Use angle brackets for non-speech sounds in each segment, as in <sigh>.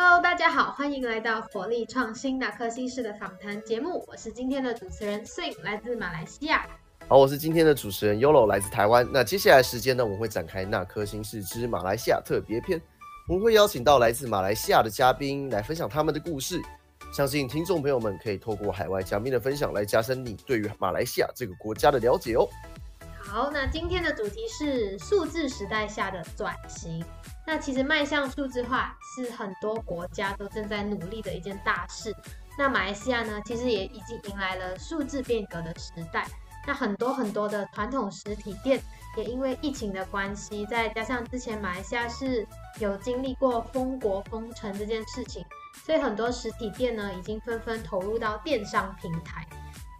Hello，大家好，欢迎来到活力创新那科新式的访谈节目，我是今天的主持人 Sing，来自马来西亚。好，我是今天的主持人 Yolo，来自台湾。那接下来时间呢，我们会展开那颗星事之马来西亚特别篇，我们会邀请到来自马来西亚的嘉宾来分享他们的故事。相信听众朋友们可以透过海外嘉宾的分享来加深你对于马来西亚这个国家的了解哦。好，那今天的主题是数字时代下的转型。那其实迈向数字化是很多国家都正在努力的一件大事。那马来西亚呢，其实也已经迎来了数字变革的时代。那很多很多的传统实体店也因为疫情的关系，再加上之前马来西亚是有经历过封国封城这件事情，所以很多实体店呢已经纷纷投入到电商平台。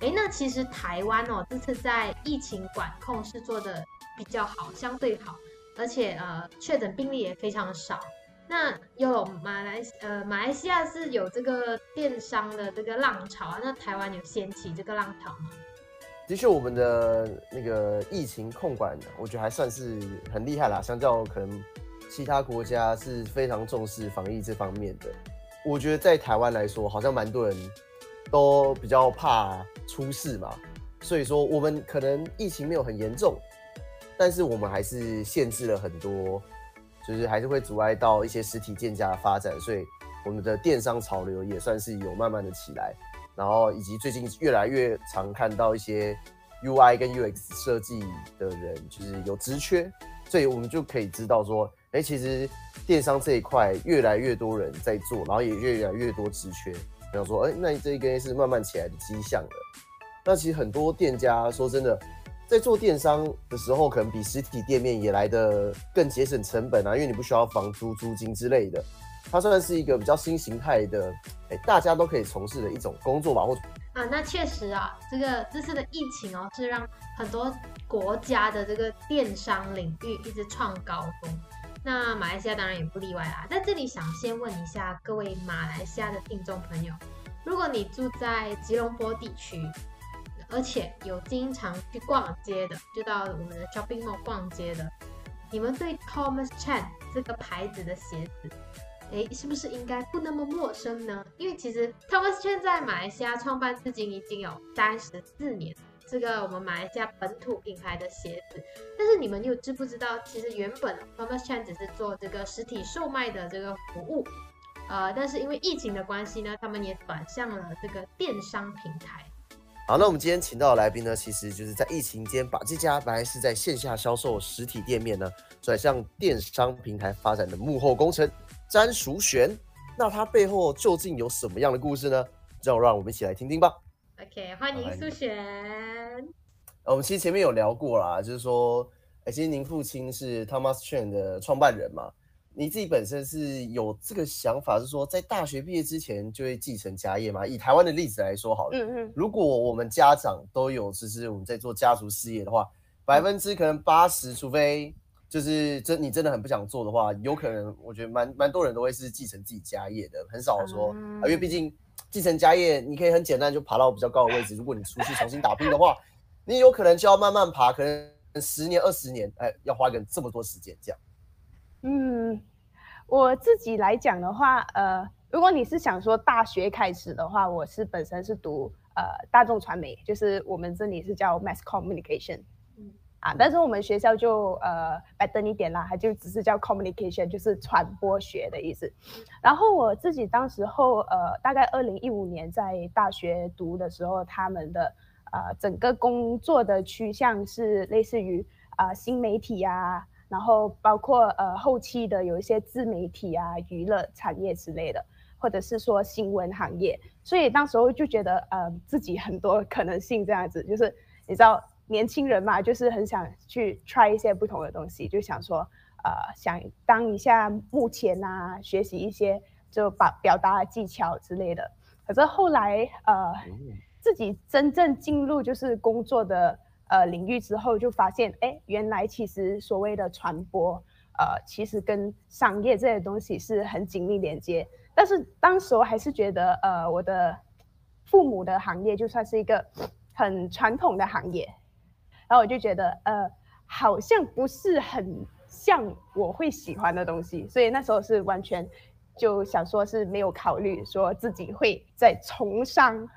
诶，那其实台湾哦，这次在疫情管控是做的比较好，相对好。而且呃，确诊病例也非常少。那有马来呃马来西亚是有这个电商的这个浪潮啊，那台湾有掀起这个浪潮吗？的确，我们的那个疫情控管，我觉得还算是很厉害啦。相较可能其他国家是非常重视防疫这方面的。我觉得在台湾来说，好像蛮多人都比较怕出事嘛，所以说我们可能疫情没有很严重。但是我们还是限制了很多，就是还是会阻碍到一些实体店家的发展，所以我们的电商潮流也算是有慢慢的起来，然后以及最近越来越常看到一些 UI 跟 UX 设计的人就是有职缺，所以我们就可以知道说，哎，其实电商这一块越来越多人在做，然后也越来越多职缺，比方说，哎，那这一根是慢慢起来的迹象了。那其实很多店家说真的。在做电商的时候，可能比实体店面也来的更节省成本啊，因为你不需要房租、租金之类的。它算是一个比较新形态的，哎，大家都可以从事的一种工作吧。或啊，那确实啊，这个这次的疫情哦，是让很多国家的这个电商领域一直创高峰。那马来西亚当然也不例外啦。在这里想先问一下各位马来西亚的听众朋友，如果你住在吉隆坡地区。而且有经常去逛街的，就到我们的 shopping mall 逛街的，你们对 Thomas Chan 这个牌子的鞋子，哎，是不是应该不那么陌生呢？因为其实 Thomas Chan 在马来西亚创办至今已经有三十四年，这个我们马来西亚本土品牌的鞋子。但是你们又知不知道，其实原本 Thomas Chan 只是做这个实体售卖的这个服务，呃，但是因为疫情的关系呢，他们也转向了这个电商平台。好，那我们今天请到的来宾呢，其实就是在疫情间把这家本来是在线下销售实体店面呢，转向电商平台发展的幕后功臣詹淑璇。那他背后究竟有什么样的故事呢？就让我们一起来听听吧。OK，欢迎苏璇。我们其实前面有聊过啦，就是说，哎，其实您父亲是 Thomas Chen 的创办人嘛。你自己本身是有这个想法，是说在大学毕业之前就会继承家业吗？以台湾的例子来说，好了，嗯嗯，如果我们家长都有，就是我们在做家族事业的话，百分之可能八十，除非就是真你真的很不想做的话，有可能我觉得蛮蛮多人都会是继承自己家业的，很少说，因为毕竟继承家业，你可以很简单就爬到比较高的位置。如果你出去重新打拼的话，你有可能就要慢慢爬，可能十年二十年，哎，要花个这么多时间这样。嗯，我自己来讲的话，呃，如果你是想说大学开始的话，我是本身是读呃大众传媒，就是我们这里是叫 mass communication，啊，但是我们学校就呃白登一点啦，它就只是叫 communication，就是传播学的意思。然后我自己当时候呃大概二零一五年在大学读的时候，他们的呃整个工作的趋向是类似于啊新媒体呀。然后包括呃后期的有一些自媒体啊、娱乐产业之类的，或者是说新闻行业，所以当时候就觉得呃自己很多可能性这样子，就是你知道年轻人嘛，就是很想去 try 一些不同的东西，就想说呃想当一下目前啊，学习一些就把表达技巧之类的。可是后来呃自己真正进入就是工作的。呃，领域之后就发现，哎，原来其实所谓的传播，呃，其实跟商业这些东西是很紧密连接。但是当时我还是觉得，呃，我的父母的行业就算是一个很传统的行业，然后我就觉得，呃，好像不是很像我会喜欢的东西，所以那时候是完全就想说是没有考虑说自己会在从商。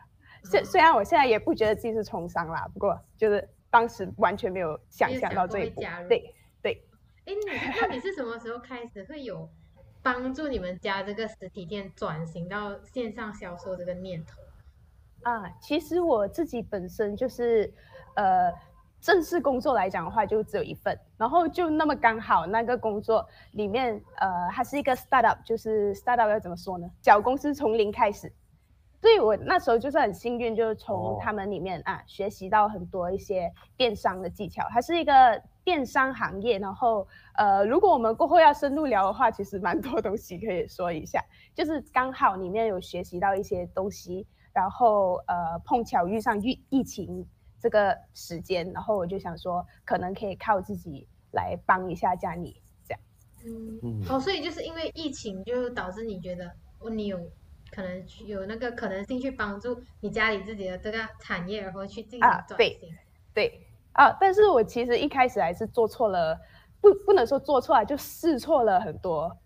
虽虽然我现在也不觉得自己是从商啦，不过就是当时完全没有想象到这一步。对对。哎，你那你是什么时候开始会有帮助你们家这个实体店转型到线上销售这个念头？啊，其实我自己本身就是呃。正式工作来讲的话，就只有一份，然后就那么刚好那个工作里面，呃，它是一个 startup，就是 startup 要怎么说呢？小公司从零开始，所以我那时候就是很幸运，就是从他们里面啊学习到很多一些电商的技巧。它是一个电商行业，然后呃，如果我们过后要深入聊的话，其实蛮多东西可以说一下。就是刚好里面有学习到一些东西，然后呃碰巧遇上疫疫情。这个时间，然后我就想说，可能可以靠自己来帮一下家里，这样。嗯，哦，所以就是因为疫情，就导致你觉得，哦，你有可能有那个可能性去帮助你家里自己的这个产业，然后去进行转型。对，对，啊，但是我其实一开始还是做错了，不，不能说做错啊，就试错了很多，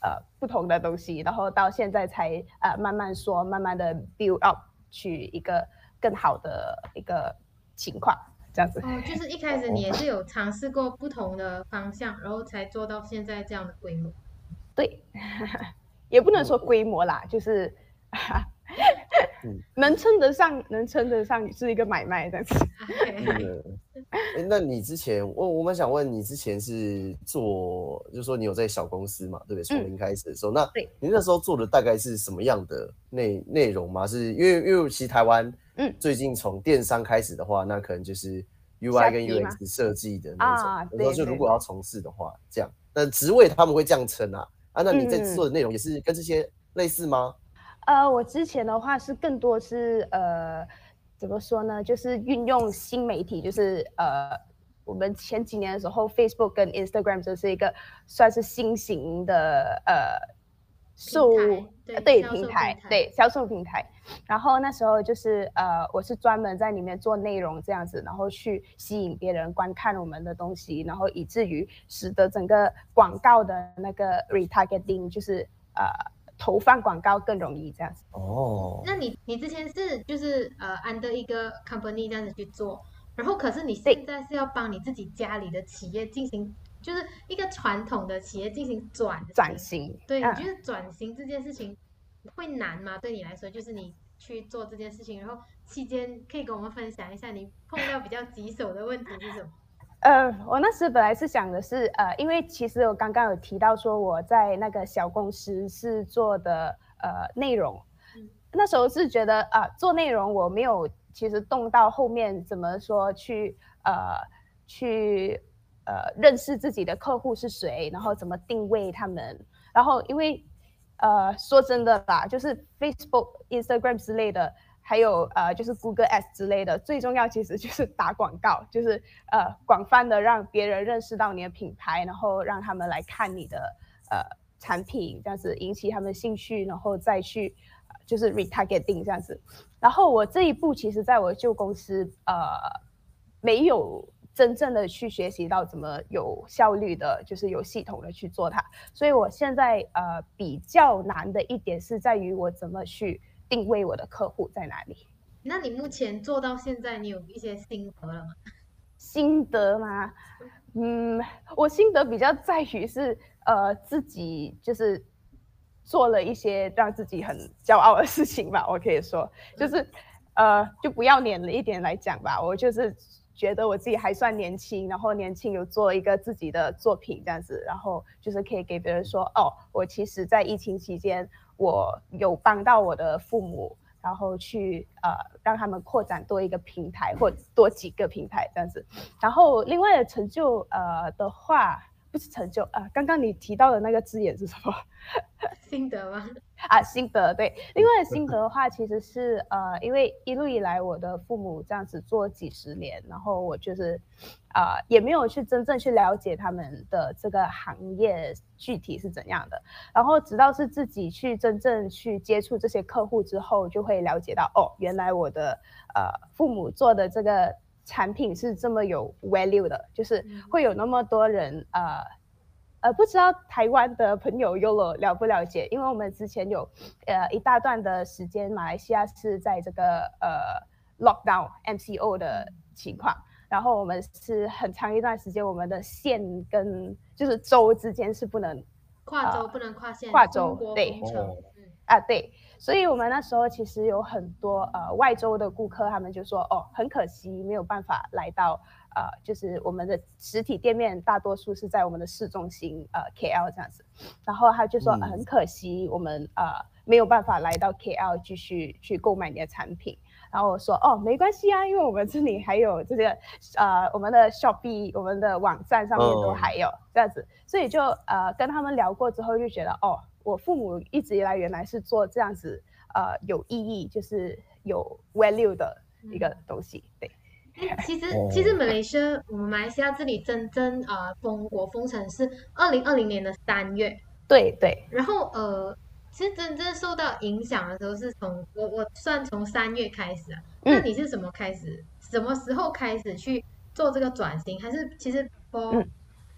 呃，不同的东西，然后到现在才呃慢慢说，慢慢的 build up 去一个更好的一个。情况这样子哦，就是一。开始你也是有尝试过不同的方向，然后才做到现在这样的规模。对，<laughs> 也不能说规模啦，就是 <laughs> <laughs> 能称得上，能称得上是一个买卖这样子。哎，那你之前我我们想问你之前是做，就是说你有在小公司嘛，对不对？从零开始的时候，那你那时候做的大概是什么样的内内容吗？是因为因为其实台湾。嗯，最近从电商开始的话，那可能就是 UI 跟 UX 设计的那种。我说就如果要从事的话，这样，那职位他们会这样称啊。啊，那你在做的内容也是跟这些类似吗？呃，我之前的话是更多是呃，怎么说呢？就是运用新媒体，就是呃，我们前几年的时候，Facebook 跟 Instagram 就是一个算是新型的呃。售对平台对销售平台，然后那时候就是呃，我是专门在里面做内容这样子，然后去吸引别人观看我们的东西，然后以至于使得整个广告的那个 retargeting 就是呃投放广告更容易这样子。哦，那你你之前是就是呃 under 一个 company 这样子去做，然后可是你现在是要帮你自己家里的企业进行。就是一个传统的企业进行转转型，对，你觉得转型这件事情会难吗？对你来说，就是你去做这件事情，然后期间可以跟我们分享一下你碰到比较棘手的问题是什么？呃，我那时本来是想的是，呃，因为其实我刚刚有提到说我在那个小公司是做的呃内容，那时候是觉得啊做内容我没有其实动到后面怎么说去呃去。呃，认识自己的客户是谁，然后怎么定位他们，然后因为，呃，说真的吧，就是 Facebook、Instagram 之类的，还有呃，就是 Google Ads 之类的，最重要其实就是打广告，就是呃，广泛的让别人认识到你的品牌，然后让他们来看你的呃产品，这样子引起他们兴趣，然后再去就是 retargeting 这样子。然后我这一步其实在我旧公司呃没有。真正的去学习到怎么有效率的，就是有系统的去做它。所以我现在呃比较难的一点是在于我怎么去定位我的客户在哪里。那你目前做到现在，你有一些心得了吗？心得吗？嗯，我心得比较在于是呃自己就是做了一些让自己很骄傲的事情吧。<laughs> 我可以说就是呃就不要脸了一点来讲吧，我就是。觉得我自己还算年轻，然后年轻有做一个自己的作品这样子，然后就是可以给别人说，哦，我其实在疫情期间，我有帮到我的父母，然后去呃让他们扩展多一个平台或多几个平台这样子。然后另外的成就呃的话，不是成就啊，刚刚你提到的那个字眼是什么？心得吗？啊，心得对。另外心得的话，其实是呃，因为一路以来我的父母这样子做几十年，然后我就是啊，也没有去真正去了解他们的这个行业具体是怎样的。然后直到是自己去真正去接触这些客户之后，就会了解到哦，原来我的呃父母做的这个产品是这么有 value 的，就是会有那么多人呃。呃，不知道台湾的朋友有了了不了解？因为我们之前有呃一大段的时间，马来西亚是在这个呃 lockdown MCO 的情况，然后我们是很长一段时间，我们的县跟就是州之间是不能跨州不能跨县，跨州对啊对。所以，我们那时候其实有很多呃外州的顾客，他们就说：“哦，很可惜没有办法来到呃，就是我们的实体店面，大多数是在我们的市中心呃 KL 这样子。”然后他就说：“很可惜，我们呃没有办法来到 KL 继续去购买你的产品。”然后我说：“哦，没关系啊，因为我们这里还有这个呃我们的 Shopee，我们的网站上面都还有这样子。”所以就呃跟他们聊过之后，就觉得哦。我父母一直以来原来是做这样子，呃，有意义，就是有 value 的一个东西。对，其实其实马来西亚，我们马来西亚这里真正呃封国封城是二零二零年的三月。对对。然后呃，其实真正受到影响的时候是从我我算从三月开始啊。那你是什么开始？什么时候开始去做这个转型？还是其实不？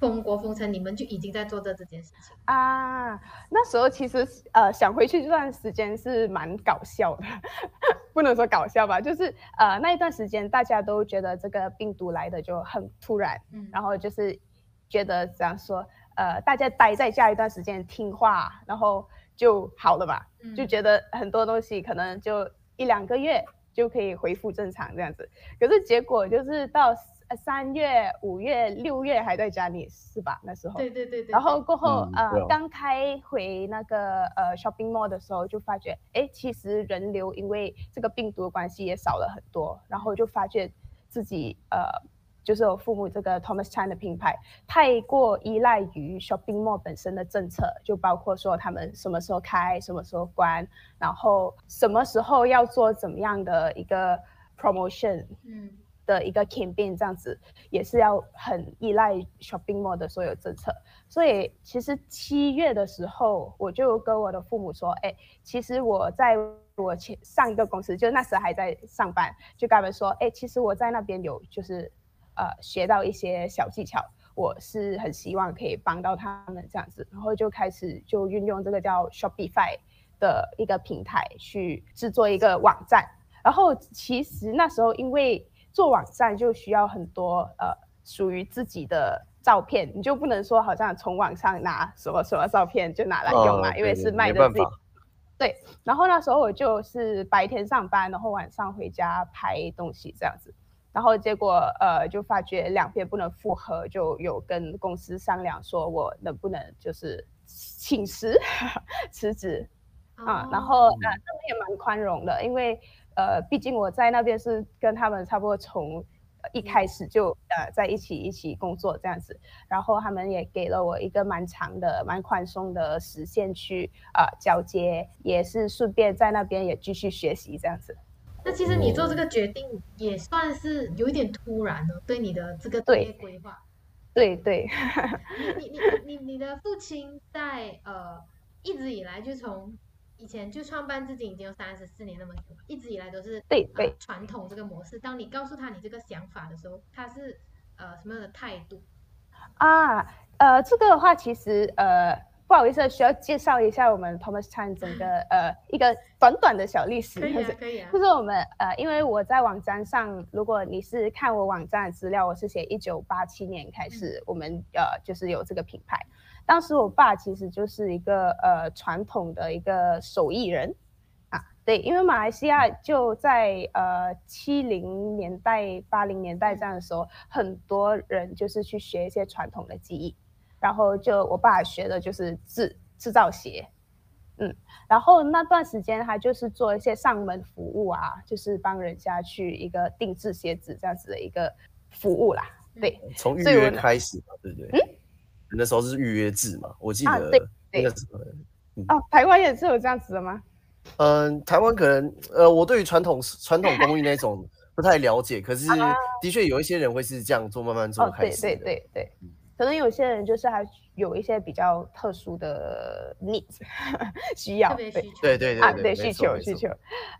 封国封城，你们就已经在做这这件事情啊？那时候其实呃想回去这段时间是蛮搞笑的，<laughs> 不能说搞笑吧，就是呃那一段时间大家都觉得这个病毒来的就很突然，嗯，然后就是觉得这样说，呃大家待在家一段时间听话，然后就好了嘛，就觉得很多东西可能就一两个月就可以恢复正常这样子，可是结果就是到。三月、五月、六月还在家里是吧？那时候。对对对对。然后过后呃，刚开回那个呃 shopping mall 的时候，就发觉哎，其实人流因为这个病毒的关系也少了很多。然后就发觉自己呃，就是我父母这个 Thomas Chan 的品牌太过依赖于 shopping mall 本身的政策，就包括说他们什么时候开、什么时候关，然后什么时候要做怎么样的一个 promotion。嗯。的一个 campaign 这样子也是要很依赖 shopping mall 的所有政策，所以其实七月的时候我就跟我的父母说，哎，其实我在我前上一个公司，就那时还在上班，就跟他们说，哎，其实我在那边有就是呃学到一些小技巧，我是很希望可以帮到他们这样子，然后就开始就运用这个叫 Shopify 的一个平台去制作一个网站，然后其实那时候因为做网站就需要很多呃属于自己的照片，你就不能说好像从网上拿什么什么照片就拿来用嘛，因为是卖的自己。对，然后那时候我就是白天上班，然后晚上回家拍东西这样子，然后结果呃就发觉两边不能复合，就有跟公司商量说我能不能就是请辞 <laughs> 辞职啊，然后呃他们也蛮宽容的，因为。呃，毕竟我在那边是跟他们差不多从一开始就呃在一起一起工作这样子，然后他们也给了我一个蛮长的、蛮宽松的时限去呃交接，也是顺便在那边也继续学习这样子。那其实你做这个决定也算是有一点突然的，对你的这个职业规划。对对。你你你你的父亲在呃一直以来就从。以前就创办至今已经有三十四年那么久，一直以来都是对对传统这个模式。当你告诉他你这个想法的时候，他是呃什么样的态度？啊，呃，这个的话其实呃不好意思，需要介绍一下我们 Thomas Chan 整个呃一个短短的小历史。可以啊，可以啊。就是 <laughs> 我们呃，因为我在网站上，如果你是看我网站的资料，我是写一九八七年开始，我们呃就是有这个品牌。当时我爸其实就是一个呃传统的一个手艺人啊，对，因为马来西亚就在呃七零年代、八零年代这样的时候，很多人就是去学一些传统的技艺，然后就我爸学的就是制制造鞋，嗯，然后那段时间他就是做一些上门服务啊，就是帮人家去一个定制鞋子这样子的一个服务啦，对，从预约开始嘛，对不对？嗯。那时候是预约制嘛，我记得那个哦，台湾也是有这样子的吗？嗯，台湾可能呃，我对于传统传统工艺那种 <laughs> 不太了解，可是的确有一些人会是这样做，慢慢做开始。对对对对，可能有些人就是还有一些比较特殊的 needs 需要，对对对啊，对需求需求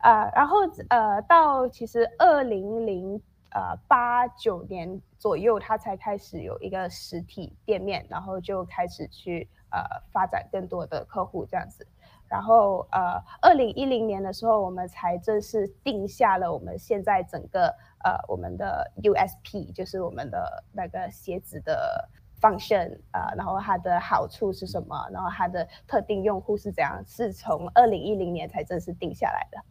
啊，然后呃，到其实二零零呃八九年左右，它才开始有一个实体店面，然后就开始去呃发展更多的客户这样子。然后呃，二零一零年的时候，我们才正式定下了我们现在整个呃我们的 USP，就是我们的那个鞋子的。function 啊，然后它的好处是什么？然后它的特定用户是怎样？是从二零一零年才正式定下来的。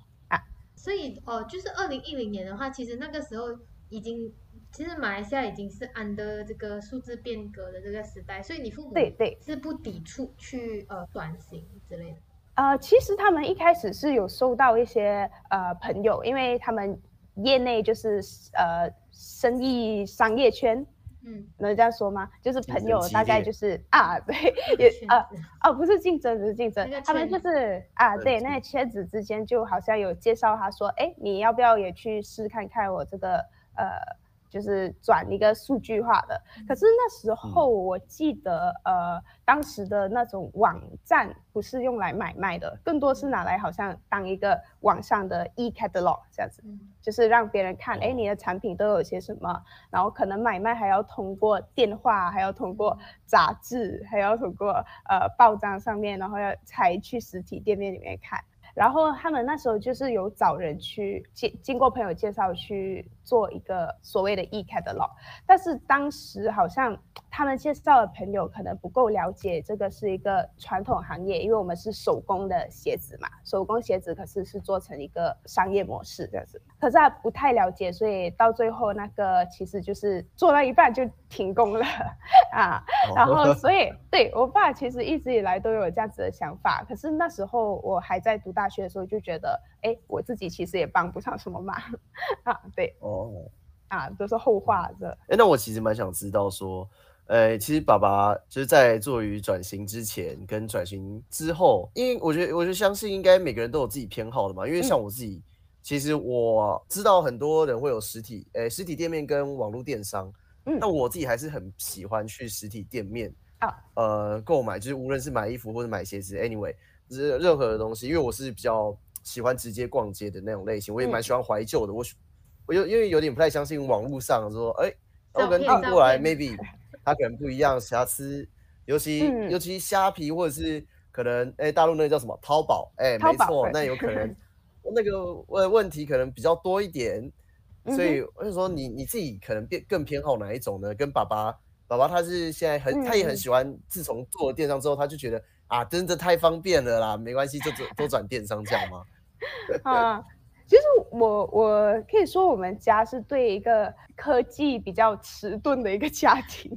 所以哦，就是二零一零年的话，其实那个时候已经，其实马来西亚已经是 under 这个数字变革的这个时代，所以你父母对对是不抵触去呃转型之类的。呃，其实他们一开始是有收到一些呃朋友，因为他们业内就是呃生意商业圈。嗯，能这样说吗？就是朋友，大概就是啊，对，也 <laughs> 啊，哦，不是竞争，不是竞争，他们就是啊，对，那个圈子之间就好像有介绍，他说，哎，你要不要也去试看看我这个呃。就是转一个数据化的，可是那时候我记得，呃，当时的那种网站不是用来买卖的，更多是拿来好像当一个网上的 e catalog 这样子，就是让别人看，哎，你的产品都有些什么，然后可能买卖还要通过电话，还要通过杂志，还要通过呃报章上面，然后要才去实体店面里面看。然后他们那时候就是有找人去经经过朋友介绍去做一个所谓的 e catalog，但是当时好像他们介绍的朋友可能不够了解这个是一个传统行业，因为我们是手工的鞋子嘛，手工鞋子可是是做成一个商业模式这样子，可是他不太了解，所以到最后那个其实就是做到一半就停工了啊，然后 <laughs> 所以对我爸其实一直以来都有这样子的想法，可是那时候我还在读大。学的时候就觉得，哎，我自己其实也帮不上什么忙啊。对，哦，啊，都是后话的。哎，那我其实蛮想知道说，呃，其实爸爸就是在做于转型之前跟转型之后，因为我觉得，我就相信应该每个人都有自己偏好的嘛。因为像我自己，其实我知道很多人会有实体，呃，实体店面跟网络电商。嗯，那我自己还是很喜欢去实体店面啊，呃，购买，就是无论是买衣服或者买鞋子，anyway。任任何的东西，因为我是比较喜欢直接逛街的那种类型，我也蛮喜欢怀旧的。我我有因为有点不太相信网络上说，哎，我可能订过来，maybe <laughs> 它可能不一样，瑕疵。尤其尤其虾皮或者是可能哎大陆那个叫什么淘宝，哎，没错，那有可能 <laughs> 那个问问题可能比较多一点。所以我就说，你你自己可能变更偏好哪一种呢？跟爸爸爸爸他是现在很他也很喜欢，自从做了电商之后，他就觉得。啊，真的太方便了啦！没关系，就转都转电商这样吗？<laughs> 啊，其实我我可以说，我们家是对一个科技比较迟钝的一个家庭。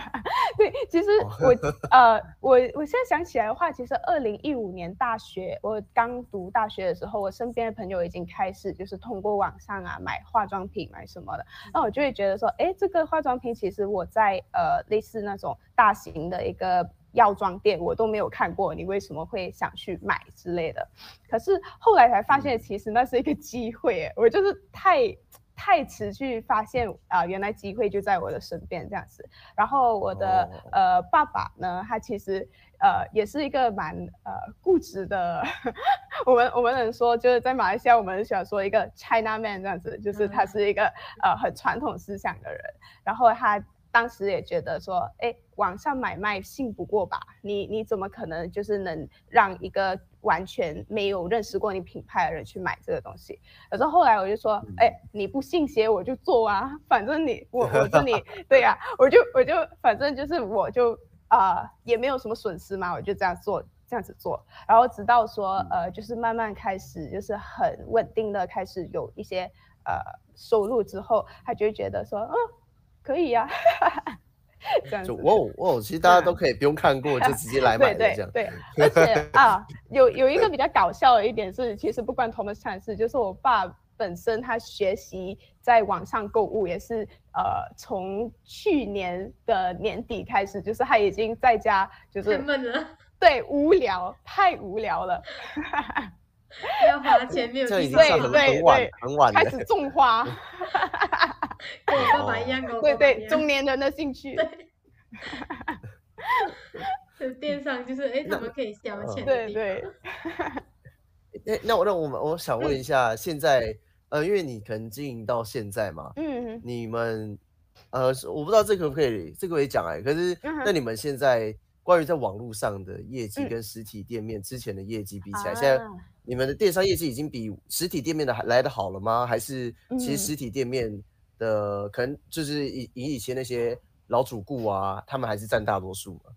<laughs> 对，其实我 <laughs> 呃，我我现在想起来的话，其实二零一五年大学我刚读大学的时候，我身边的朋友已经开始就是通过网上啊买化妆品买什么的，那我就会觉得说，哎，这个化妆品其实我在呃类似那种大型的一个。药妆店我都没有看过，你为什么会想去买之类的？可是后来才发现，其实那是一个机会。我就是太太迟去发现啊，原来机会就在我的身边这样子。然后我的呃爸爸呢，他其实呃也是一个蛮呃固执的。<laughs> 我们我们能说，就是在马来西亚，我们很喜欢说一个 China man 这样子，就是他是一个呃很传统思想的人。然后他。当时也觉得说，哎，网上买卖信不过吧？你你怎么可能就是能让一个完全没有认识过你品牌的人去买这个东西？可是后来我就说，哎，你不信邪我就做啊，<laughs> 反正你我我这里 <laughs> 对呀，我就我就反正就是我就啊也没有什么损失嘛，我就这样做这样子做，然后直到说呃就是慢慢开始就是很稳定的开始有一些呃收入之后，他就觉得说，嗯。可以呀，<laughs> 就哦哦，其实大家都可以不用看过就直接来 <laughs> 买这样。对，而且 <laughs> 啊，有有一个比较搞笑的一点是，其实不关 Thomas 产事，就是我爸本身他学习在网上购物也是呃，从去年的年底开始，就是他已经在家就是闷了，对，无聊，太无聊了，要花钱没有？对对对，很晚开始种花。跟我爸爸一样，跟我爸爸对对，中年人的兴趣。对，<laughs> 电商就是哎，他们可以消遣。对对。哎，<laughs> 那我那我们我想问一下，现在呃，因为你可能经营到现在嘛，嗯你们呃，我不知道这可不可以，这个可以讲哎、可是那你们现在关于在网络上的业绩嗯。跟实体店面之前的业绩比起来，在你们的电商业绩已经比实体店面的还来的好了吗？还是其嗯。实实体店面的可能就是以以以前那些老主顾啊，他们还是占大多数嘛？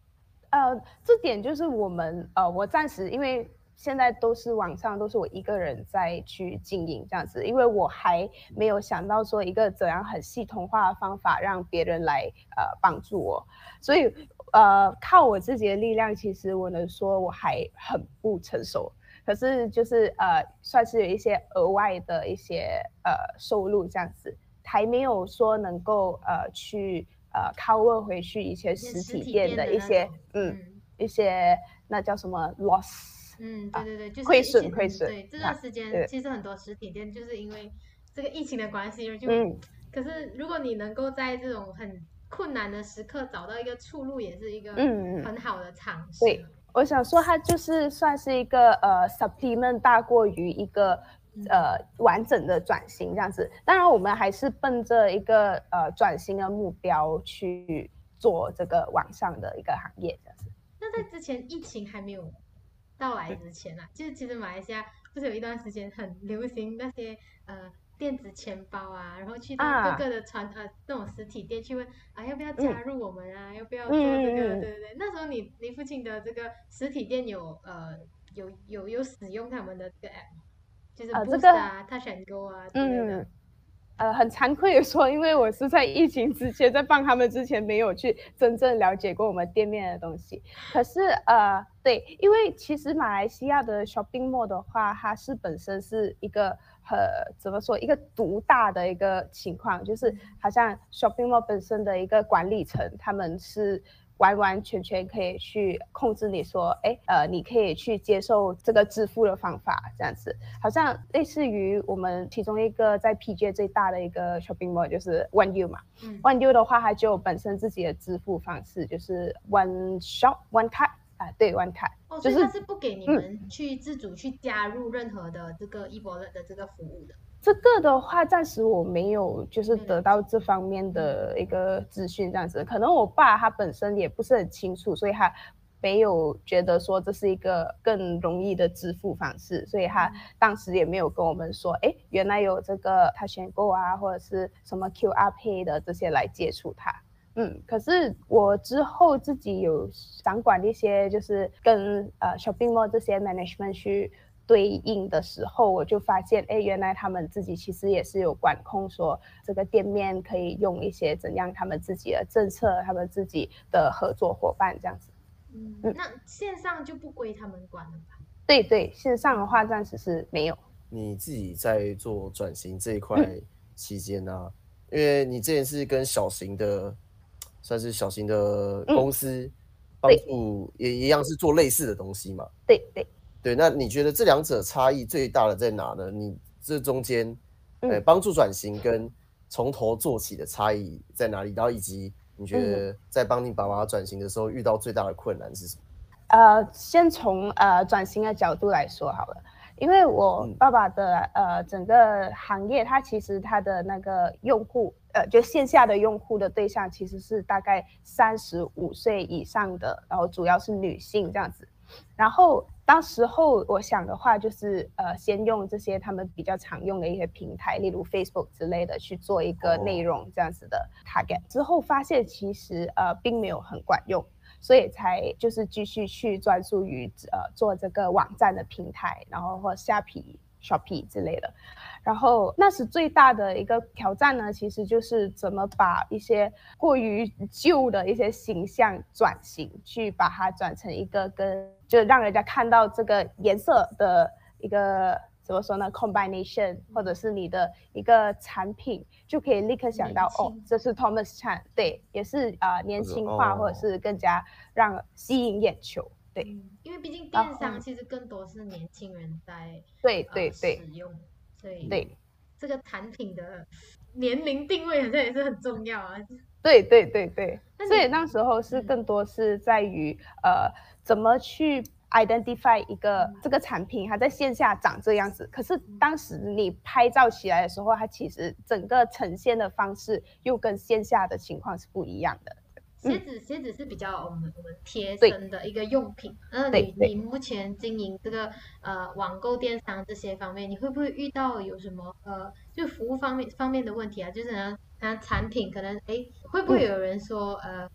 呃，这点就是我们呃，我暂时因为现在都是网上都是我一个人在去经营这样子，因为我还没有想到说一个怎样很系统化的方法让别人来呃帮助我，所以呃靠我自己的力量，其实我能说我还很不成熟。可是就是呃，算是有一些额外的一些呃收入这样子，还没有说能够呃去呃 cover 回去一些实实体体店店的一些嗯嗯。一些那叫什么 loss，嗯，啊对对对，就是亏损亏损。对，这啊段时间其实很多实体店就是因为这个疫情的关系，就、嗯可是如果你能够在这种很困难的时刻找到一个出路，也是一个嗯嗯。很好的尝试。对我想说它就是算是一个呃 supplement 大过于一个嗯呃完整的转型这样子。当然我们还是奔着一个呃转型的目标去做这个网上的一个行业这样子。那在之前疫情还没有到来之前啊，就是其实马来西亚不是有一段时间很流行那些呃电子钱包啊，然后去到啊各个的传、呃那种实体店去问啊要不要加入我们啊，要不要做嗯这个？对对对，那时候你你父亲的这个实体店有呃有有有使用他们的这个 app，吗就是啊这个啊、Touch and Go 啊之类的。嗯，呃，很惭愧的说，因为我是在疫情之前，在帮他们之前，没有去真正了解过我们店面的东西。可是呃，对，因为其实马来西亚的 shopping mall 的话，它是本身是一个很怎么说，一个独大的一个情况，就是好像 shopping mall 本身的一个管理层，他们是。完完全全可以去控制你说，哎，呃，你可以去接受这个支付的方法，这样子，好像类似于我们其中一个在 PJ 最大的一个 shopping mall 就是 One U 嘛。嗯，One U 的话，它就有本身自己的支付方式，就是 One Shop One Card 啊，对，One Card，哦，所以就是不给你嗯。们去自主去加入任何的这个 e 博乐的这个服务的。这个的话，暂时我没有就是嗯得到这方面的一个资讯，这样子，可能我爸他本身也不是很清楚，所以他没有觉得说这是一个更容易的支付方式，所以他当时也没有跟我们说，哎，原来有这个他选购啊，或者是什么 QR Pay 的这些来接触他。嗯，可是我之后自己有掌管一些，就是跟呃 shopping mall 这些 management 去对应的时候，我就发现，哎，原来他们自己其实也是有管控，说这个店面可以用一些怎样他们自己的政策，他们自己的合作伙伴这样子。嗯，嗯那线上就不归他们管了吧？对对，线上的话暂时是没有。你自己在做转型这一块嗯期间呢、因为你之前是跟小型的，算是小型的公司帮对助，也一样是做类似的东西嘛。对对，对，那你觉得这两者差异最大的在哪呢？你这中间，呃，嗯帮助转型跟从头做起的差异在哪里？然后以及你觉得在帮你爸爸转型的时候遇到最大的困难是什么？呃，先从呃转型的角度来说好了，因为我嗯爸爸的、呃整个行业，他其实他的那个用户，呃，就线下的用户的对象其实是大概三十五岁以上的，然后主要是女性这样子。然后当时候我想的话，就是呃，先用这些他们比较常用的一些平台，例如 Facebook 之类的去做一个哦内容这样子的 target。之后发现其实呃并没有很管用，所以才就是继续去专注于呃做这个网站的平台，然后或下皮、Shopee 之类的。然后那时最大的一个挑战呢，其实就是怎么把一些过于旧的一些形象转型，去把它转成一个跟就让人家看到这个颜色的一个怎么说呢，combination，或者是你的一个产品，就可以立刻想到哦，这是 Thomas Chan，对，也是啊、呃年轻化，或者哦是更加让吸引眼球，对嗯，因为毕竟电商其实更多是年轻人在对呃对对使用，所以对。这个产品的年龄定位好像也是很重要啊。对对对对，所以那时候是嗯。更多是在于呃怎么去 identify 一个这个产品，它在线下长这样子，可是当时你拍照起来的时候，它其实整个呈现的方式又跟线下的情况是不一样的。鞋子鞋子是比较我们我们贴身的一个用品。那你你目前经营这个呃网购电商这些方面，你会不会遇到有什么呃就服务方面方面的问题啊？就是呢，它产品可能哎会不会有人说、呃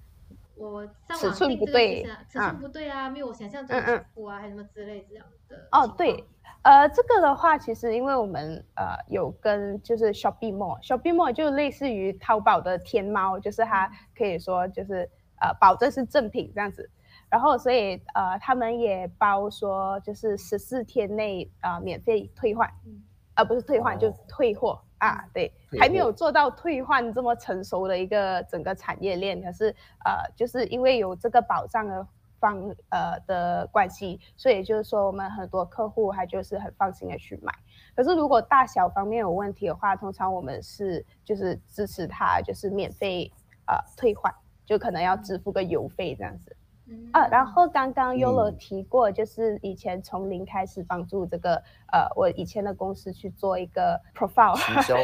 我上尺寸网订这个尺啊寸不对啊，没有我想象中的舒服啊，还是什么之类这样的哦，情对况，呃，这个的话，其实因为我们呃有跟就是 Shopping Mall，Shopping Mall 就类似于淘宝的天猫，就是它可以说就是呃保证是正品这样子。然后所以呃他们也包说就是十四天内啊、呃免费退换，嗯。呃不是退换、就哦。退货啊，对，退。还没有做到退换这么成熟的一个整个产业链，可是呃就是因为有这个保障的方呃的关系，所以就是说我们很多客户他就是很放心的去买。可是如果大小方面有问题的话，通常我们是就是支持他就是免费呃退换，就可能要支付个邮费这样子。嗯啊，然后刚刚 Yolo 嗯提过，就是以前从零开始帮助这个呃，我以前的公司去做一个 profile 行销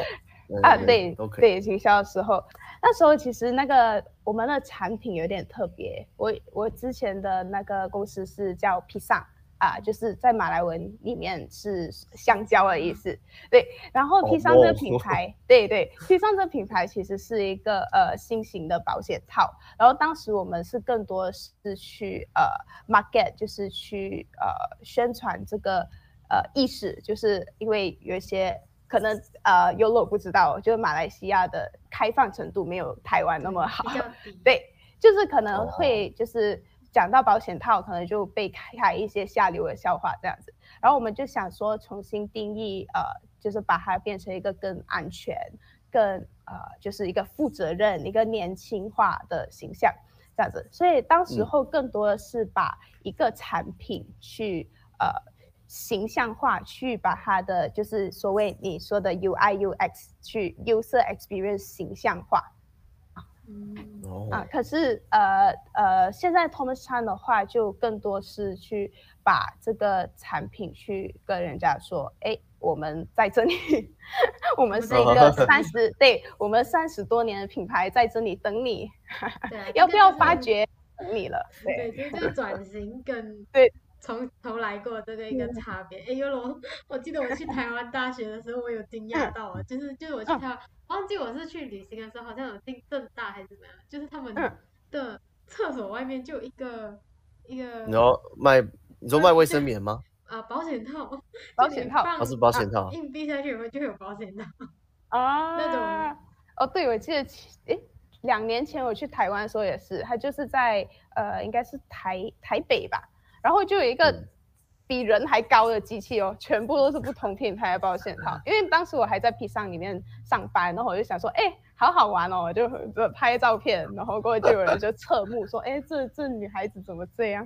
啊，嗯对。对，行销的时候，那时候其实那个我们的产品有点特别，我我之前的那个公司是叫 p s a 啊，就是在马来文里面是香蕉的意思，对。然后哦 P 上这个哦品牌，对对，P 上这个品牌其实是一个呃新型的保险套，然后当时我们是更多是去呃 market，就是去呃宣传这个呃意识，就是因为有一些可能呃 Yolo 不知道，就是马来西亚的开放程度没有台湾那么好，<laughs> 对，就是可能哦会就是讲到保险套，可能就被开一些下流的笑话这样子。然后我们就想说重新定义，呃，就是把它变成一个更安全、更呃，就是一个负责任、一个年轻化的形象这样子。所以当时嗯候更多的是把一个产品去呃形象化，去把它的就是所谓你说的 UI UX 去 user experience 形象化。嗯。哦。啊，可是呃呃，现在 Thomas Chan 的话，就更多是去把这个产品去跟人家说，哎，我们在这里，<laughs> 我们是一个三十，对我们三十多年的品牌在这里等你，<laughs> 要不要发掘等你了？对，对，就是转型跟对从头来过这个一个嗯差别。哎，尤罗，我记得我去 <laughs> 台湾大学的时候，我有惊讶嗯到啊，就是就是我去嗯台湾，忘记我是去旅行的时候，好像有进正大还是怎么样，就是他们嗯的厕所外面就有一个一个然后卖，你说卖卫生棉吗？啊保险套，保险套它哦，是保险套。硬币下去，以后就有保险套？<laughs> 啊，那种哦，对，我记得其，诶，两年前我去台湾的时候也是，他就是在呃，应该是台台北吧，然后就有一个嗯。比人还高的机器哦，全部都是不同品牌的保险套。因为当时我还在 P 上里面上班，然后我就想说，哎，好好玩哦，我就就拍照片，然后过后就有人就侧目说，哎，这这女孩子怎么这样？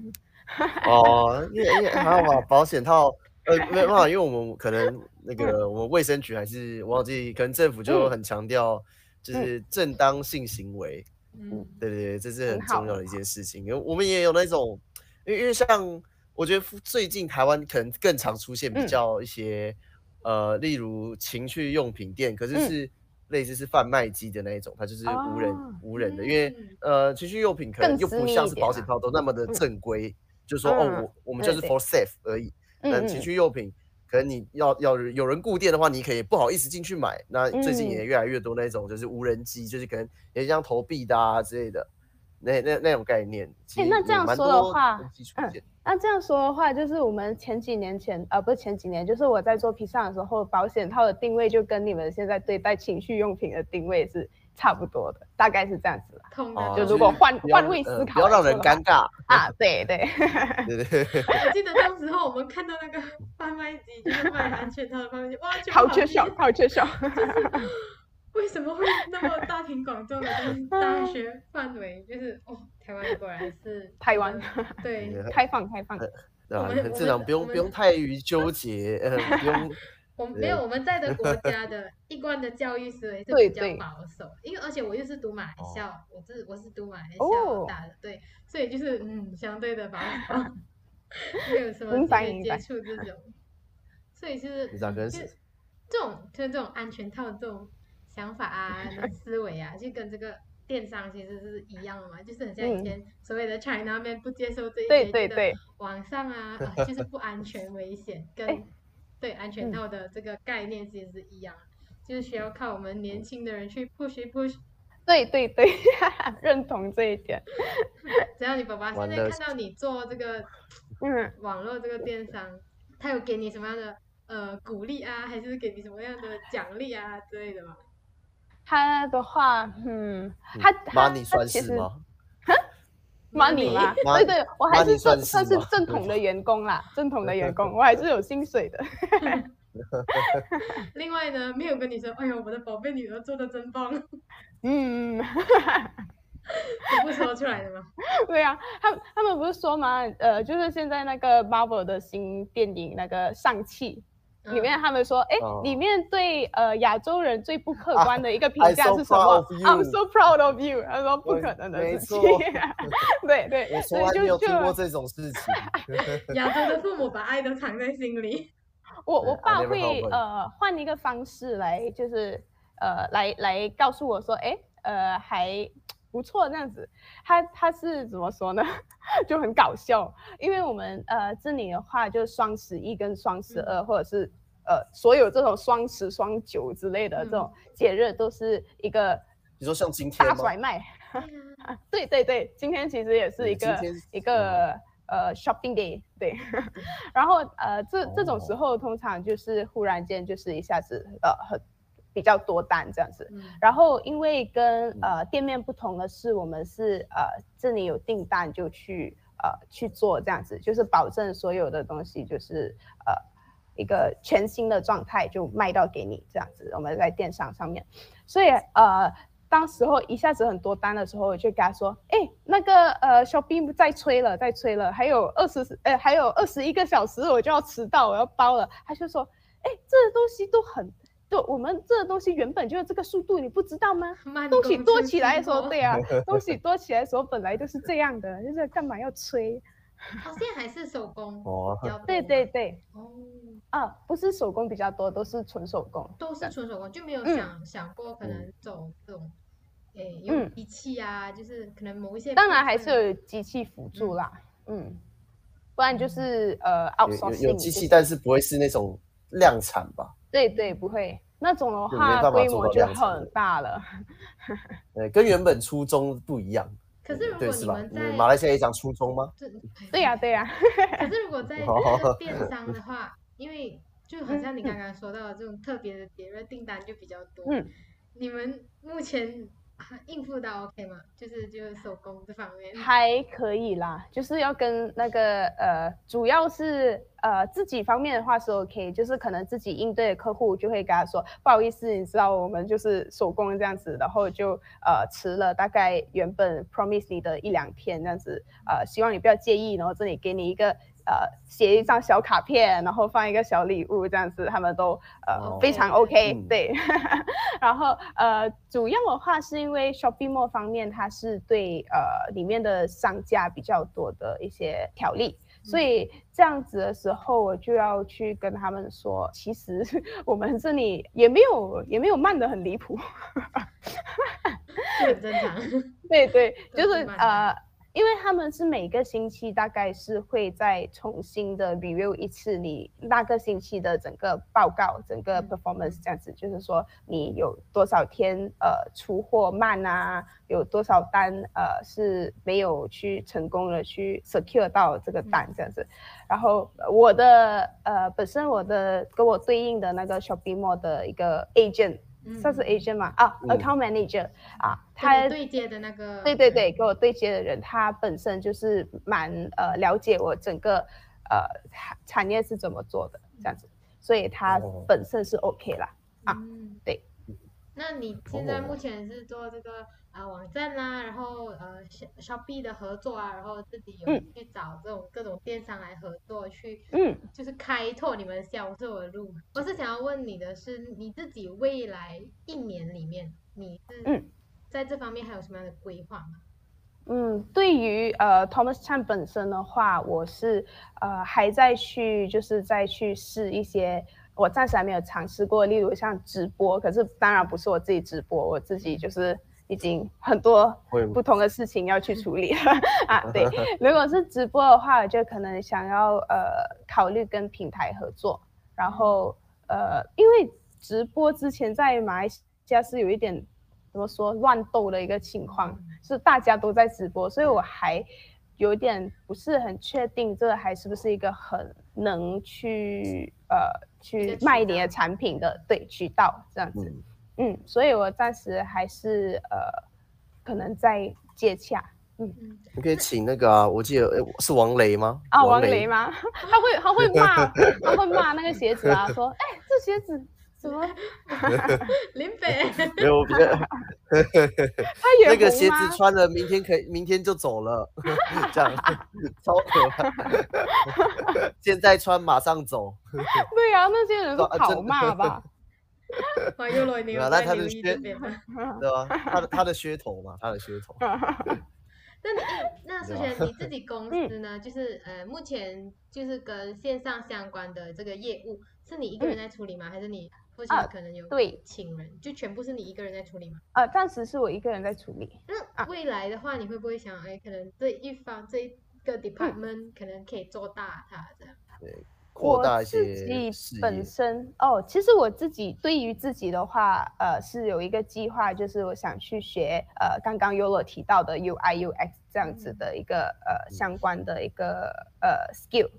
哦，因为因为还好吧，<laughs> 保险套，呃，没有办法，因为我们可能那个我们卫生局还是我忘记，可能政府就嗯很强调，就是正当性行为，嗯，对对对，这是很重要的一件事情。因为我们也有那种，因为因为像我觉得最近台湾可能更常出现比嗯。较一些，呃，例如情趣用品店，可是嗯。是类似是贩卖机的那一种，它就是无人、哦无人的，因为嗯。呃情趣用品可能又不像是保险套都那么的嗯。正规，就是说哦嗯我我们就是 for safe 而已。那嗯情趣。用品，可能你要要有人顾店的话，你可以不好意思进去买。那最近也嗯越来越多那种就是无人机，就是可能也像投币的啊之类的，那那那种概念。其诶那这样说的话嗯那这样说的话，就是我们前几年前，呃，不是前几年，就是我在做披萨的时候，保险套的定位就跟你们现在对待情趣用品的定位是差不多的，大概是这样子啦。通，的就就如果换换位呃思考不要让人尴尬。啊，对对，对对 <laughs> 对，我记得当时候我们看到那个贩卖机，就是卖安全套的贩卖机，哇，好缺少厉，好缺少。<laughs> <laughs> 为什么会那么大庭广众的在大学范围？<laughs> 就是哦，台湾果然是台湾。对，开放开放，对吧？我们我很正常，们我们不用不用太于纠结，<laughs> 呃，不用我们没有我们在的国家的一贯的教育思维是比较对。对保守，因为而且我又是读马来校，我是我是读马来校哦。大的，对，所以就是嗯相对的保守。没有什么明机会接白明白。触这种，所以是这种就是这种安全套这种想法啊、<laughs> 思维啊，就跟这个电商其实是一样的嘛，就是很像以嗯前所谓的 China 那边不接受这一些，对对对网上啊、呃就是不安全、危险，跟哎对安全嗯套的这个概念其实是一样，就是需要靠我们年轻的人去 push 一 push。对对对，<laughs> 认同这一点。<laughs> 只要你爸爸现在看到你做这个嗯，网络这个电商，他有给你什么样的呃鼓励啊，还是给你什么样的奖励啊之类的吗？他的话，嗯，他他 money 算他其实是吗？money 吗？<laughs> 对对，我还是算算是正统的员工啦，<laughs> 正统的员工，我还是有薪水的。<laughs> 另外呢，没有跟你说，哎呦，我的宝贝女儿做的真棒，嗯，都不说出来的吗？对啊，他们他们不是说吗？呃，就是现在那个 Marvel 的新电影那个上汽。里面嗯他们说，哎、哦里面对呃亚洲人最不客观的一个评价是什么 you？I'm so proud of you。他说不可能的事情。<laughs> 对对，我从所以来没有就就听过这种事情。<laughs> 亚洲的父母把爱都藏在心里。我我爸会呃换一个方式来，就是呃来来告诉我说，哎呃还不错这样子。他他是怎么说呢？<laughs> 就很搞笑，因为我们呃这里的话，就是双十一跟双十二，或者是呃所有这种双十双九之类的这种节日，都是一个你说像今天吗？大甩卖。<laughs> 对啊对对对，今天其实也是一个一个呃 shopping day，对。<laughs> 然后呃这这种时哦候通常就是忽然间就是一下子呃很比较多单这样子。嗯然后因为跟呃店面不同的是，我们是呃这里有订单就去呃去做这样子，就是保证所有的东西就是呃一个全新的状态就卖到给你这样子。我们在电商上面，所以呃。当时候一下子很多单的时候，我就跟他说：“哎，那个呃，Shopee 在催了，在催了，还有二十呃，还有二十一个小时我就要迟到，我要包了。”他就说：“哎，这东西都很，对，我们这个东西原本就是这个速度，你不知道吗？<laughs> 慢东西多起来的时候，对啊，<laughs> 东西多起来的时候本来就是这样的，就是干嘛要催？哦，现在还是手工哦对对对，哦，啊，不是手工比较多，都是纯手工。都是纯手工，就没有嗯想、想过可能嗯走这种，诶，用嗯机器啊，就是可能某一些当然还是有机器辅助啦，嗯，不然就是呃有有 outsourcing 有机器，就是但是不会是那种量产吧？对对不会那种的话规模就很大了。对，跟原本初衷不一样。<laughs> 可是如对是吧？果你们在马来西亚也讲初衷吗？<laughs> <laughs> 对对呀、对呀、可是如果在电商的话，因为就好像你刚刚说到的这种特别的节日订单就比较多，嗯，你们目前还 <laughs> 应付到 OK 吗？就是就是手工这方面，还可以啦，就是要跟那个呃，主要是呃自己方面的话是 OK，就是可能自己应对的客户就会跟他说，不好意思，你知道我们就是手工这样子，然后就呃迟了大概原本 promise 你的一两天这样子，呃希望你不要介意，然后这里给你一个呃写一张小卡片，然后放一个小礼物这样子，他们都呃、哦。非常 OK，、嗯。对，<laughs> 然后呃主要的话是因为 shopping Mall 方面它是对呃里面的商家比较多的一些条例。所以这样子的时候，我就要去跟他们说，其实 <laughs> 我们这里也没有也没有慢的很离谱，<laughs> 很正常。对对，就是呃，因为他们是每个星期大概是会再重新的 review 一次你那个星期的整个报告、整个嗯 performance 这样子，就是说你有多少天呃出货慢啊，有多少单呃是没有去成功的去 secure 到这个单这样子。然后呃我的呃本身我的跟我对应的那个 shopping Mall 的一个 agent。嗯算是 agent 嘛？啊、嗯 a c c o u n t manager 啊，他他对接的那个，对对对，跟我对接的人，他本身就是蛮呃了解我整个呃产产业是怎么做的这样子，所以他哦本身是 OK 啦。啊嗯，对。那你现在哦目前是做这个啊、网站啦、然后呃小 Shopee 的合作啊，然后自己有嗯去找这种各种电商来合作，去嗯就是开拓你们销售的路。我是想要问你的是，你自己未来一年里面，你是嗯在这方面还有什么样的规划吗？嗯，对于呃 Thomas Chan 本身的话，我是呃还在去就是再去试一些，我暂时还没有尝试过，例如像直播，可是当然不是我自己直播，我自己就是已经很多不同的事情要去处理。了 <laughs> 啊。对，如果是直播的话，我就可能想要呃考虑跟平台合作，然后呃因为直播之前在马来西亚是有一点怎么说乱斗的一个情况，是大家都在直播，所以我还有点不是很确定这还是不是一个很能去呃去卖你的产品的对渠道这样子。嗯，嗯，所以我暂时还是呃，可能在接洽。嗯，你可以请那个啊，我记得诶是王雷吗？啊，王雷？吗？<laughs> 他会他会骂，<laughs> 他会骂那个鞋子啊，说，哎，这鞋子怎么林北，没有，我比较 <laughs> 他也那个鞋子穿了，明天可以，明天就走了，这样超可怕。现在穿马上走，对啊，那些人都好骂吧？<laughs> 哇，又来你有没有那他的靴这边吗？对吧？他的他的噱头嘛，他的噱头。<laughs> <laughs> 那你那苏对璇，你自己公司呢？就是呃，目前就是跟线上相关的这个业务，是你一个人在处理吗？还是你父亲啊可能有对请人，就全部是你一个人在处理吗？呃，暂时是我一个人在处理。那啊未来的话，你会不会想，哎，可能这一方这一个嗯 department 可能可以做大它这样？扩大我一些自己本身哦，其实我自己对于自己的话，呃，是有一个计划，就是我想去学呃刚刚 Yolo 提到的 UI UX 这样子的一个呃相关的一个呃 skill，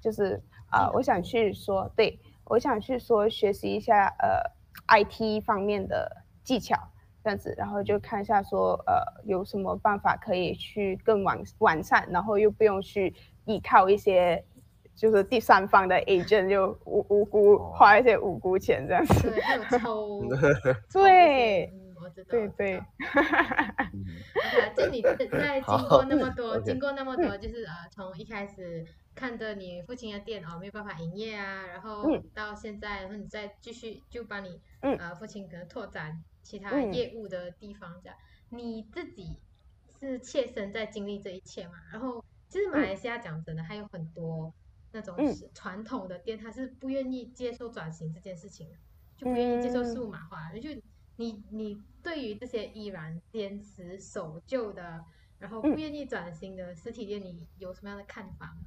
就是啊、呃，我想去说，对我想去说学习一下呃 IT 方面的技巧。这样子，然后就看一下说，呃，有什么办法可以去更完完善，然后又不用去依靠一些就是第三方的 agent 就无无辜哦。花一些无辜钱这样子。对，还有 <laughs> 抽，<laughs> 对。对对就你在 <laughs> 在经过那么多，经过那么多，就是呃，从一开始看着你父亲的店哦没有办法营业啊，然后嗯。到现在，然后你再继续就帮你嗯。呃父亲可能拓展其他嗯。业务的地方，这样。你自己是切身在经历这一切嘛？然后其实马来西亚讲真的还有很多那种传统的店，他是不愿意接受转型这件事情的，就不愿意接受嗯。数码化的，就你你对于这些依然坚持守旧的，然后不嗯。愿意转型的实体店，你有什么样的看法吗？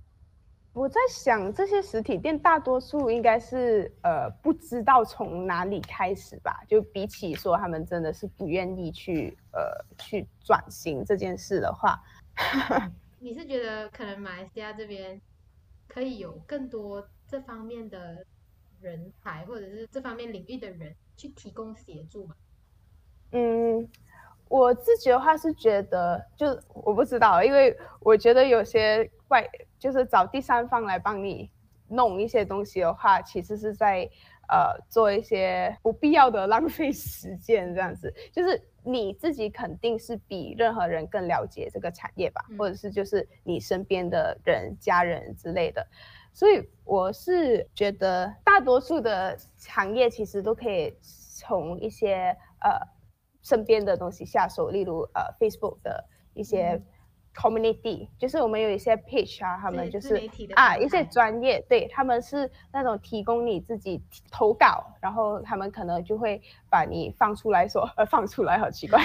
我在想，这些实体店大多数应该是呃不知道从哪里开始吧。就比起说他们真的是不愿意去呃去转型这件事的话，<laughs> 你是觉得可能马来西亚这边可以有更多这方面的人才，或者是这方面领域的人去提供协助嘛？嗯，我自己的话是觉得，就我不知道，因为我觉得有些外就是找第三方来帮你弄一些东西的话，其实是在呃做一些不必要的浪费时间，这样子。<laughs> 就是你自己肯定是比任何人更了解这个产业吧，嗯或者是就是你身边的人、家人之类的。所以我是觉得，大多数的行业其实都可以从一些呃身边的东西下手，例如呃 Facebook 的一些嗯 community，、就是我们有一些 page 啊，他们就是媒体的啊一些专业，对他们是那种提供你自己投稿，然后他们可能就会把你放出来说，<laughs> 呃放出来好奇怪，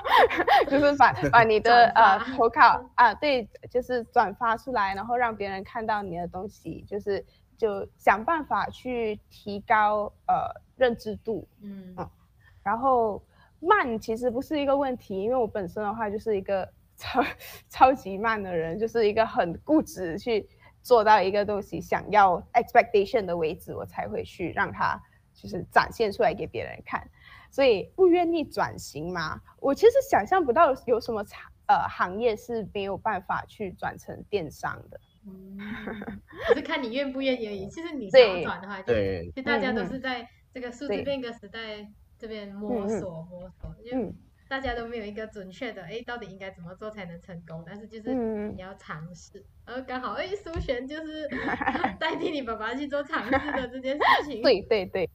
<laughs> 就是把 <laughs> 把你的呃投稿啊，对，就是转发出来，然后让别人看到你的东西，就是就想办法去提高呃认知度，嗯。嗯然后慢其实不是一个问题，因为我本身的话就是一个超 <laughs> 超级慢的人，就是一个很固执去做到一个东西想要 expectation 的为止，我才会去让它就是展现出来给别人看。所以不愿意转型嘛，我其实想象不到有什么产呃行业是没有办法去转成电商的。嗯，<laughs> 只是看你愿不愿意而已。其实你想转的话，就对其实大家都是在这个数字对变革时代这边摸索摸索，大家都没有一个准确的，哎，到底应该怎么做才能成功？但是就是嗯你要尝试，然后刚好哎，苏璇就是 <laughs> 代替你爸爸去做尝试的这件事情。对对对，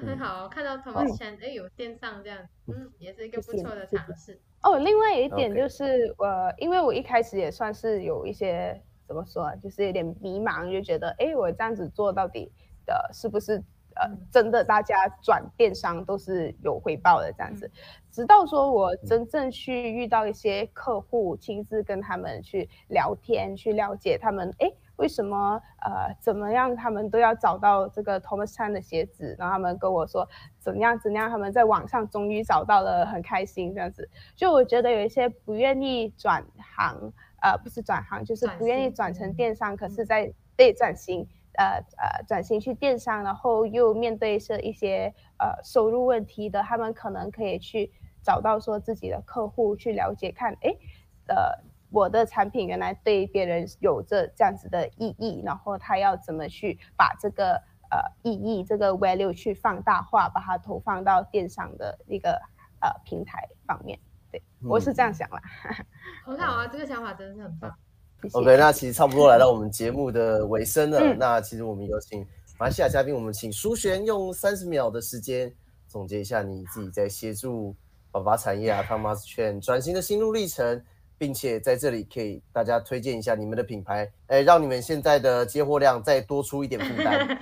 这很好哦，看到 Thomas Chan 哎有线上这样，嗯，也是一个不错的谢谢尝试。哦，另外一点就是呃，因为我一开始也算是有一些怎么说啊，就是有点迷茫，就觉得哎，我这样子做到底的是不是呃嗯真的大家转电商都是有回报的这样子？直到说我真正去遇到一些客户，亲自跟他们去聊天，去了解他们哎。为什么呃怎么样他们都要找到这个 Thomas Chan 的鞋子？然后他们跟我说怎么样怎么样，他们在网上终于找到了，很开心这样子。就我觉得有一些不愿意转行，呃，不是转行，就是不愿意型转成嗯电商，可是在被转型，呃呃，转型去电商，然后又面对是一些呃收入问题的，他们可能可以去找到说自己的客户去了解看，诶，呃，我的产品原来对别人有着这样子的意义，然后他要怎么去把这个呃意义这个 value 去放大化，把它投放到电商的一个呃平台方面。对，我是这样想啦。<laughs> 很好啊，这个想法真的是很棒。谢谢 OK，那其实差不多来到我们节目的尾声了。嗯那其实我们有请马来西亚嘉宾，我们请舒璇用三十秒的时间总结一下你自己在协助爸爸产业啊、Thomas 券转型的心路历程，并且在这里可以大家推荐一下你们的品牌，哎，让你们现在的接货量再多出一点负担。<laughs>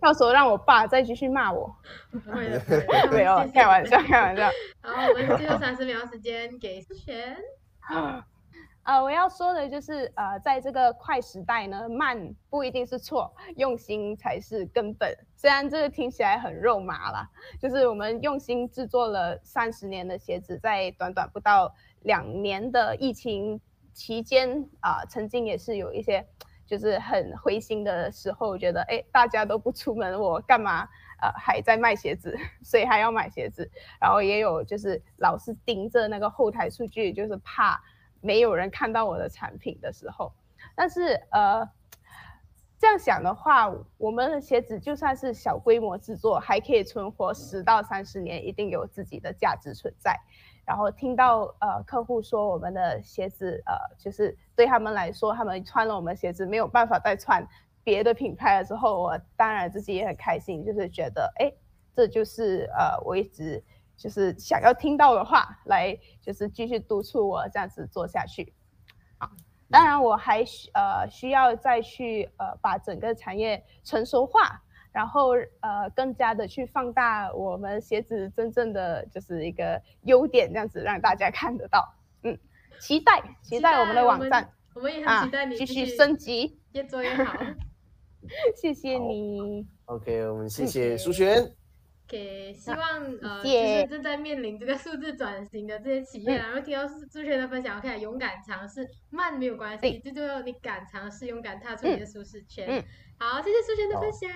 到时候让我爸再继续骂我。<laughs> <laughs> 没有开玩笑，开玩笑。好，我们最后三十秒时间给思璇。呃，我要说的就是，呃，在这个快时代呢，慢不一定是错，用心才是根本。虽然这个听起来很肉麻啦，就是我们用心制作了三十年的鞋子，在短短不到两年的疫情期间啊、曾经也是有一些就是很灰心的时候，觉得哎，大家都不出门，我干嘛？呃，还在卖鞋子，<laughs> 所以还要买鞋子？然后也有就是老是盯着那个后台数据，就是怕没有人看到我的产品的时候。但是呃，这样想的话，我们的鞋子就算是小规模制作，还可以存活十到三十年，一定有自己的价值存在。然后听到呃客户说我们的鞋子呃，就是对他们来说，他们穿了我们鞋子没有办法再穿别的品牌的时候，我当然自己也很开心，就是觉得哎，这就是呃我一直就是想要听到的话，来就是继续督促我这样子做下去。啊，当然我还需呃需要再去呃把整个产业成熟化，然后呃更加的去放大我们鞋子真正的就是一个优点，这样子让大家看得到。嗯，期待期待我们的网站我们也很啊期待你继续升级，越做越好。<laughs> 谢谢你。OK，我们谢谢谢谢舒璇。给希望呃，就是正在面临这个数字转型的这些企业啊，然后听到苏苏璇的分享，OK，勇敢尝试，慢没有关系，对最重要你敢尝试，勇敢踏出你的舒适圈。嗯好，谢谢苏璇的分享，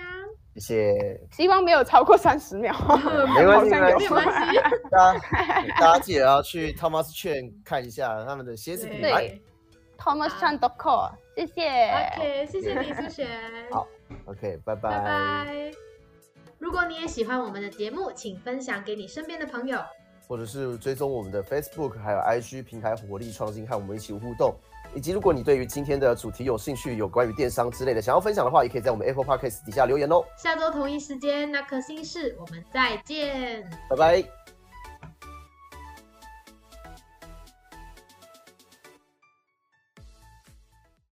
谢谢希望没有超过三十秒，<laughs> 没关系没有关系。大家，大家记得要去 Thomas 券看一下他们的鞋子品牌。对 Thomas Chan dot com，谢谢。，OK，谢谢你，苏璇。好 OK，拜拜拜。如果你也喜欢我们的节目，请分享给你身边的朋友。或者是追踪我们的 Facebook 还有 IG 平台活力创新，和我们一起互动。以及如果你对于今天的主题有兴趣，有关于电商之类的想要分享的话，也可以在我们 Apple Podcast 底下留言哦。下周同一时间，那颗心事，我们再见。拜拜。